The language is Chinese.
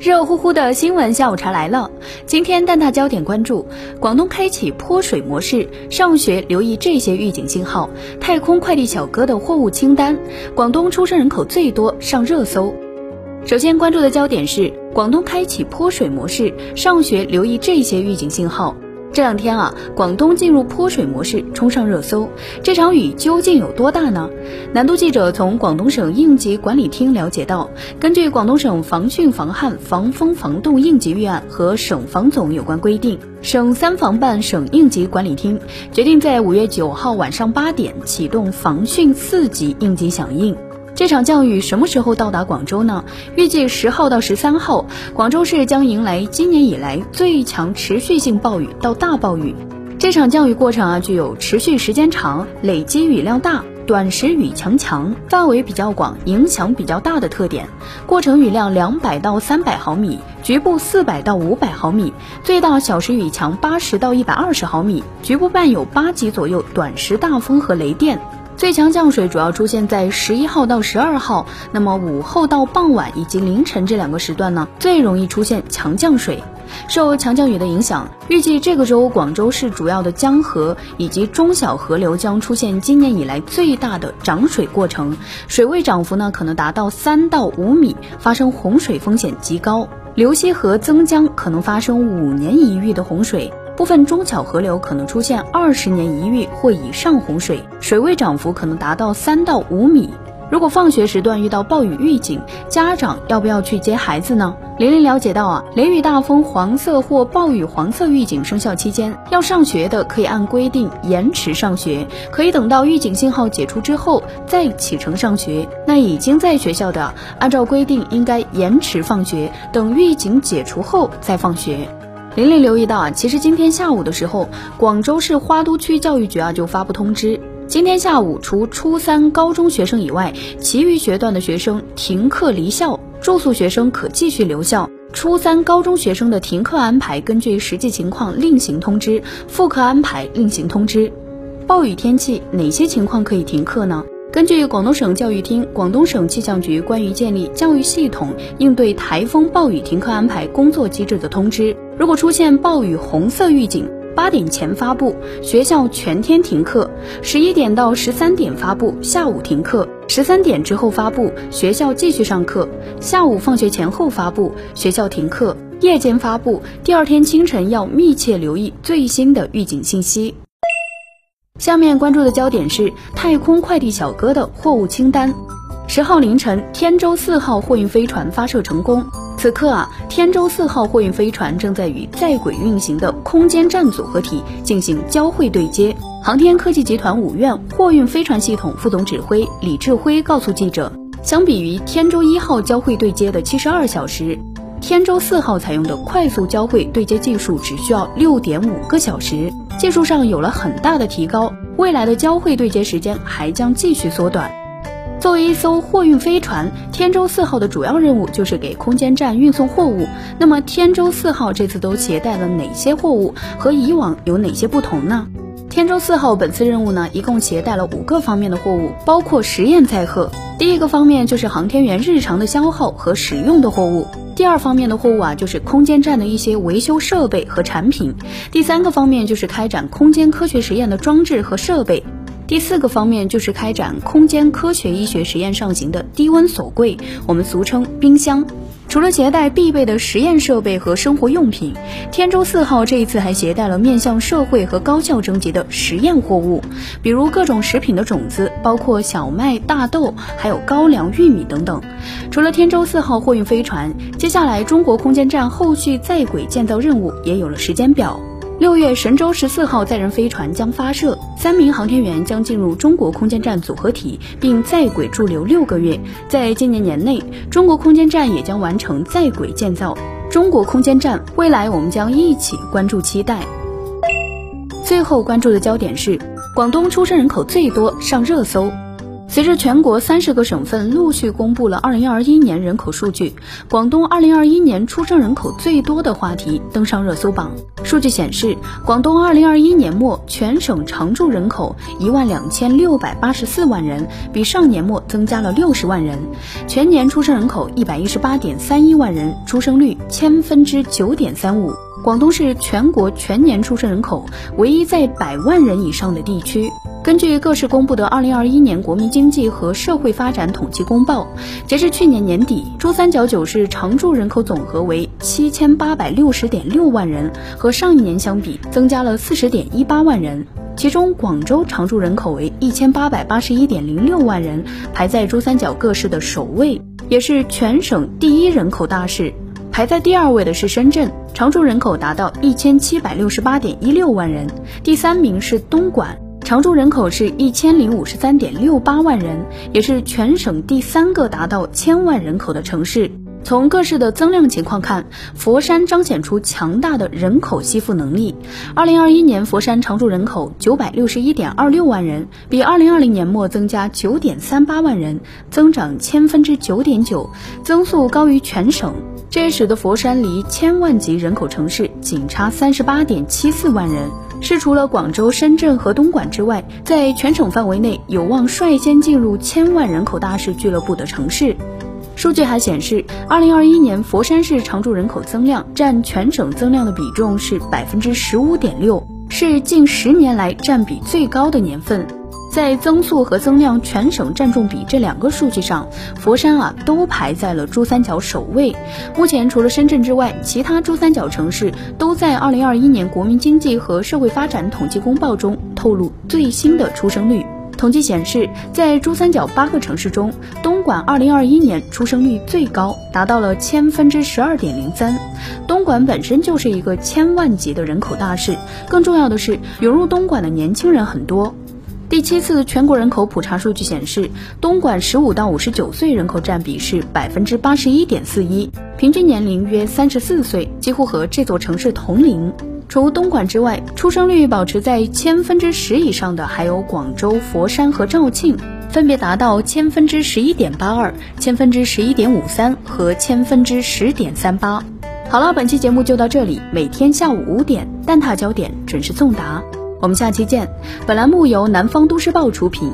热乎乎的新闻下午茶来了。今天蛋挞焦点关注：广东开启泼水模式，上学留意这些预警信号。太空快递小哥的货物清单，广东出生人口最多，上热搜。首先关注的焦点是广东开启泼水模式，上学留意这些预警信号。这两天啊，广东进入泼水模式，冲上热搜。这场雨究竟有多大呢？南都记者从广东省应急管理厅了解到，根据广东省防汛防旱防风防冻应急预案和省防总有关规定，省三防办省应急管理厅决定在五月九号晚上八点启动防汛四级应急响应。这场降雨什么时候到达广州呢？预计十号到十三号，广州市将迎来今年以来最强持续性暴雨到大暴雨。这场降雨过程啊，具有持续时间长、累积雨量大、短时雨强强、范围比较广、影响比较大的特点。过程雨量两百到三百毫米，局部四百到五百毫米，最大小时雨强八十到一百二十毫米，局部伴有八级左右短时大风和雷电。最强降水主要出现在十一号到十二号，那么午后到傍晚以及凌晨这两个时段呢，最容易出现强降水。受强降雨的影响，预计这个周广州市主要的江河以及中小河流将出现今年以来最大的涨水过程，水位涨幅呢可能达到三到五米，发生洪水风险极高。流溪河增江可能发生五年一遇的洪水。部分中小河流可能出现二十年一遇或以上洪水，水位涨幅可能达到三到五米。如果放学时段遇到暴雨预警，家长要不要去接孩子呢？玲玲了解到啊，雷雨大风黄色或暴雨黄色预警生效期间，要上学的可以按规定延迟上学，可以等到预警信号解除之后再启程上学。那已经在学校的，按照规定应该延迟放学，等预警解除后再放学。玲玲留意到啊，其实今天下午的时候，广州市花都区教育局啊就发布通知，今天下午除初三高中学生以外，其余学段的学生停课离校，住宿学生可继续留校。初三高中学生的停课安排根据实际情况另行通知，复课安排另行通知。暴雨天气哪些情况可以停课呢？根据广东省教育厅、广东省气象局关于建立教育系统应对台风暴雨停课安排工作机制的通知，如果出现暴雨红色预警，八点前发布，学校全天停课；十一点到十三点发布，下午停课；十三点之后发布，学校继续上课；下午放学前后发布，学校停课；夜间发布，第二天清晨要密切留意最新的预警信息。下面关注的焦点是太空快递小哥的货物清单。十号凌晨，天舟四号货运飞船发射成功。此刻啊，天舟四号货运飞船正在与在轨运行的空间站组合体进行交会对接。航天科技集团五院货运飞船系统副总指挥李志辉告诉记者，相比于天舟一号交会对接的七十二小时，天舟四号采用的快速交会对接技术只需要六点五个小时。技术上有了很大的提高，未来的交会对接时间还将继续缩短。作为一艘货运飞船，天舟四号的主要任务就是给空间站运送货物。那么，天舟四号这次都携带了哪些货物？和以往有哪些不同呢？天舟四号本次任务呢，一共携带了五个方面的货物，包括实验载荷。第一个方面就是航天员日常的消耗和使用的货物。第二方面的货物啊，就是空间站的一些维修设备和产品；第三个方面就是开展空间科学实验的装置和设备；第四个方面就是开展空间科学医学实验上行的低温锁柜，我们俗称冰箱。除了携带必备的实验设备和生活用品，天舟四号这一次还携带了面向社会和高校征集的实验货物，比如各种食品的种子，包括小麦、大豆，还有高粱、玉米等等。除了天舟四号货运飞船，接下来中国空间站后续在轨建造任务也有了时间表。六月，神舟十四号载人飞船将发射，三名航天员将进入中国空间站组合体，并在轨驻留六个月。在今年年内，中国空间站也将完成在轨建造。中国空间站未来，我们将一起关注期待。最后关注的焦点是，广东出生人口最多上热搜。随着全国三十个省份陆续公布了二零二一年人口数据，广东二零二一年出生人口最多的话题登上热搜榜。数据显示，广东二零二一年末全省常住人口一万两千六百八十四万人，比上年末增加了六十万人。全年出生人口一百一十八点三一万人，出生率千分之九点三五。广东是全国全年出生人口唯一在百万人以上的地区。根据各市公布的二零二一年国民经济和社会发展统计公报，截至去年年底，珠三角九市常住人口总和为七千八百六十点六万人，和上一年相比增加了四十点一八万人。其中，广州常住人口为一千八百八十一点零六万人，排在珠三角各市的首位，也是全省第一人口大市。排在第二位的是深圳，常住人口达到一千七百六十八点一六万人，第三名是东莞。常住人口是一千零五十三点六八万人，也是全省第三个达到千万人口的城市。从各市的增量情况看，佛山彰显出强大的人口吸附能力。二零二一年，佛山常住人口九百六十一点二六万人，比二零二零年末增加九点三八万人，增长千分之九点九，增速高于全省。这也使得佛山离千万级人口城市仅差三十八点七四万人。是除了广州、深圳和东莞之外，在全省范围内有望率先进入千万人口大市俱乐部的城市。数据还显示，二零二一年佛山市常住人口增量占全省增量的比重是百分之十五点六，是近十年来占比最高的年份。在增速和增量全省占重比这两个数据上，佛山啊都排在了珠三角首位。目前除了深圳之外，其他珠三角城市都在二零二一年国民经济和社会发展统计公报中透露最新的出生率。统计显示，在珠三角八个城市中，东莞二零二一年出生率最高，达到了千分之十二点零三。东莞本身就是一个千万级的人口大市，更重要的是，涌入东莞的年轻人很多。第七次全国人口普查数据显示，东莞十五到五十九岁人口占比是百分之八十一点四一，平均年龄约三十四岁，几乎和这座城市同龄。除东莞之外，出生率保持在千分之十以上的还有广州、佛山和肇庆，分别达到千分之十一点八二、千分之十一点五三和千分之十点三八。好了，本期节目就到这里，每天下午五点，蛋挞焦点准时送达。我们下期见。本栏目由南方都市报出品。